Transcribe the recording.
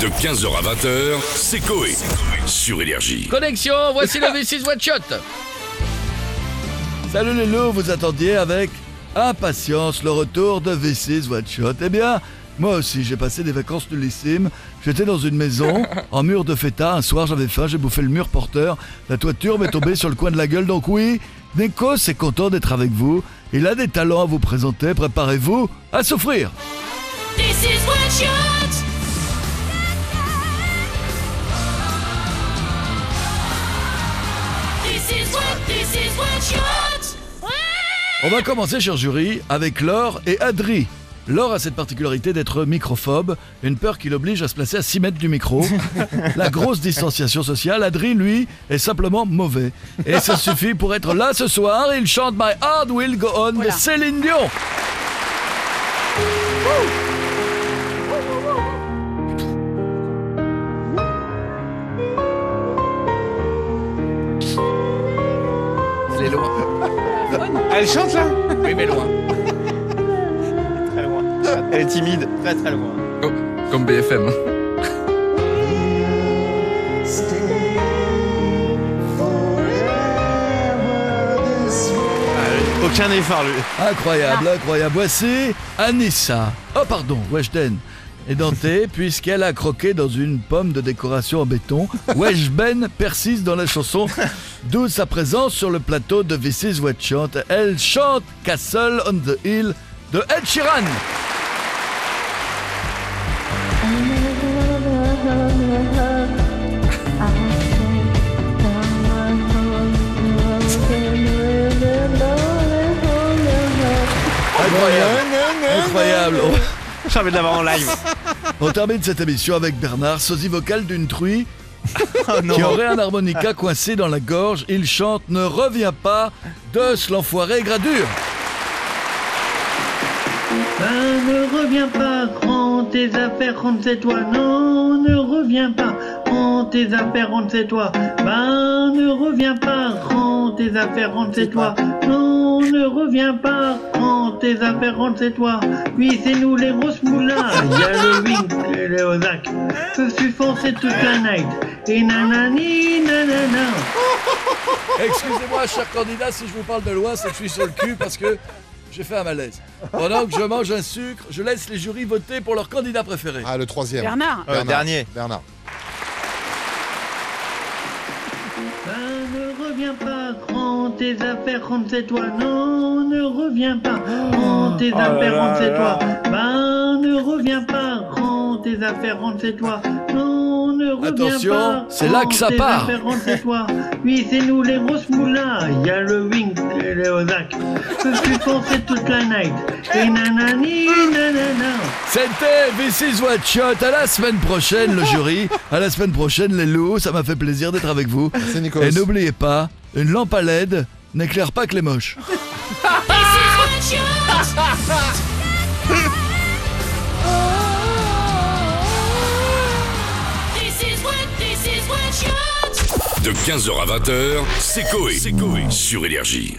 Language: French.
De 15h à 20h, c'est Coé. Sur Énergie. Connexion, voici le V6 One Shot. Salut les loups, vous attendiez avec impatience le retour de V6 One Shot. Eh bien, moi aussi, j'ai passé des vacances nullissimes. J'étais dans une maison, en mur de feta. Un soir, j'avais faim, j'ai bouffé le mur porteur. La toiture m'est tombée sur le coin de la gueule. Donc oui, Neko est content d'être avec vous. Il a des talents à vous présenter. Préparez-vous à souffrir. This is one shot. On va commencer, cher jury, avec Laure et Adri. Laure a cette particularité d'être microphobe, une peur qui l'oblige à se placer à 6 mètres du micro. La grosse distanciation sociale, Adri, lui, est simplement mauvais. Et ça suffit pour être là ce soir. Il chante My Heart Will Go On de Céline Dion. Est loin. Elle chante là? Oui, mais loin. Très loin. Elle est timide, très très loin. Oh, comme BFM. Aucun effort lui. Incroyable, incroyable. Voici Anissa. Oh, pardon, Weshden. Édentée, puisqu'elle a croqué dans une pomme de décoration en béton. Weshben persiste dans la chanson, d'où sa présence sur le plateau de V6 What Chant. Elle chante Castle on the Hill de Ed Sheeran. Incroyable, incroyable. On- J'ai envie de l'avoir en live. On termine cette émission avec Bernard, sosie vocal d'une truie Oh qui aurait un harmonica coincé dans la gorge. Il chante Ne reviens pas de ce l'enfoiré gradure. Ben, ne reviens pas, rends tes affaires, rentre c'est toi. Non, ne reviens pas, rends tes affaires, rentre c'est toi. Ben, ne reviens pas, rends tes affaires, rentre c'est toi. Non, ne reviens pas, rends tes affaires, rentre c'est toi. Oui, c'est nous les grosses moulins. Il y a le Wink et le Ozak. Je suis foncé toute la night. Et nanani, nanana. Excusez-moi, cher candidat, si je vous parle de loin, c'est que je suis sur le cul parce que j'ai fait un malaise. Pendant que je mange un sucre, je laisse les jurys voter pour leur candidat préféré. Ah, le troisième. Bernard Euh, dernier. Bernard. Ben, ne reviens pas, rends tes affaires, rentre c'est toi. Non, ne reviens pas, rends tes Oh affaires, là rentre c'est là. toi. Ben, ne reviens pas, rends tes affaires, rentre c'est toi. Non, ne reviens Attention, pas. c'est là que ça part. affaires, rentre c'est toi. Oui, c'est nous les grosses moulins. Il y a le Wink et le Ozak. Je suis foncé toute la night. Et nanani, nanana. C'était V6 What Shot. À la semaine prochaine, le jury. À la semaine prochaine, les loups. Ça m'a fait plaisir d'être avec vous. C'est Nicolas. Et n'oubliez pas, une lampe à LED n'éclaire pas que les moches. De 15h à 20h, c'est Coé. Sur Énergie.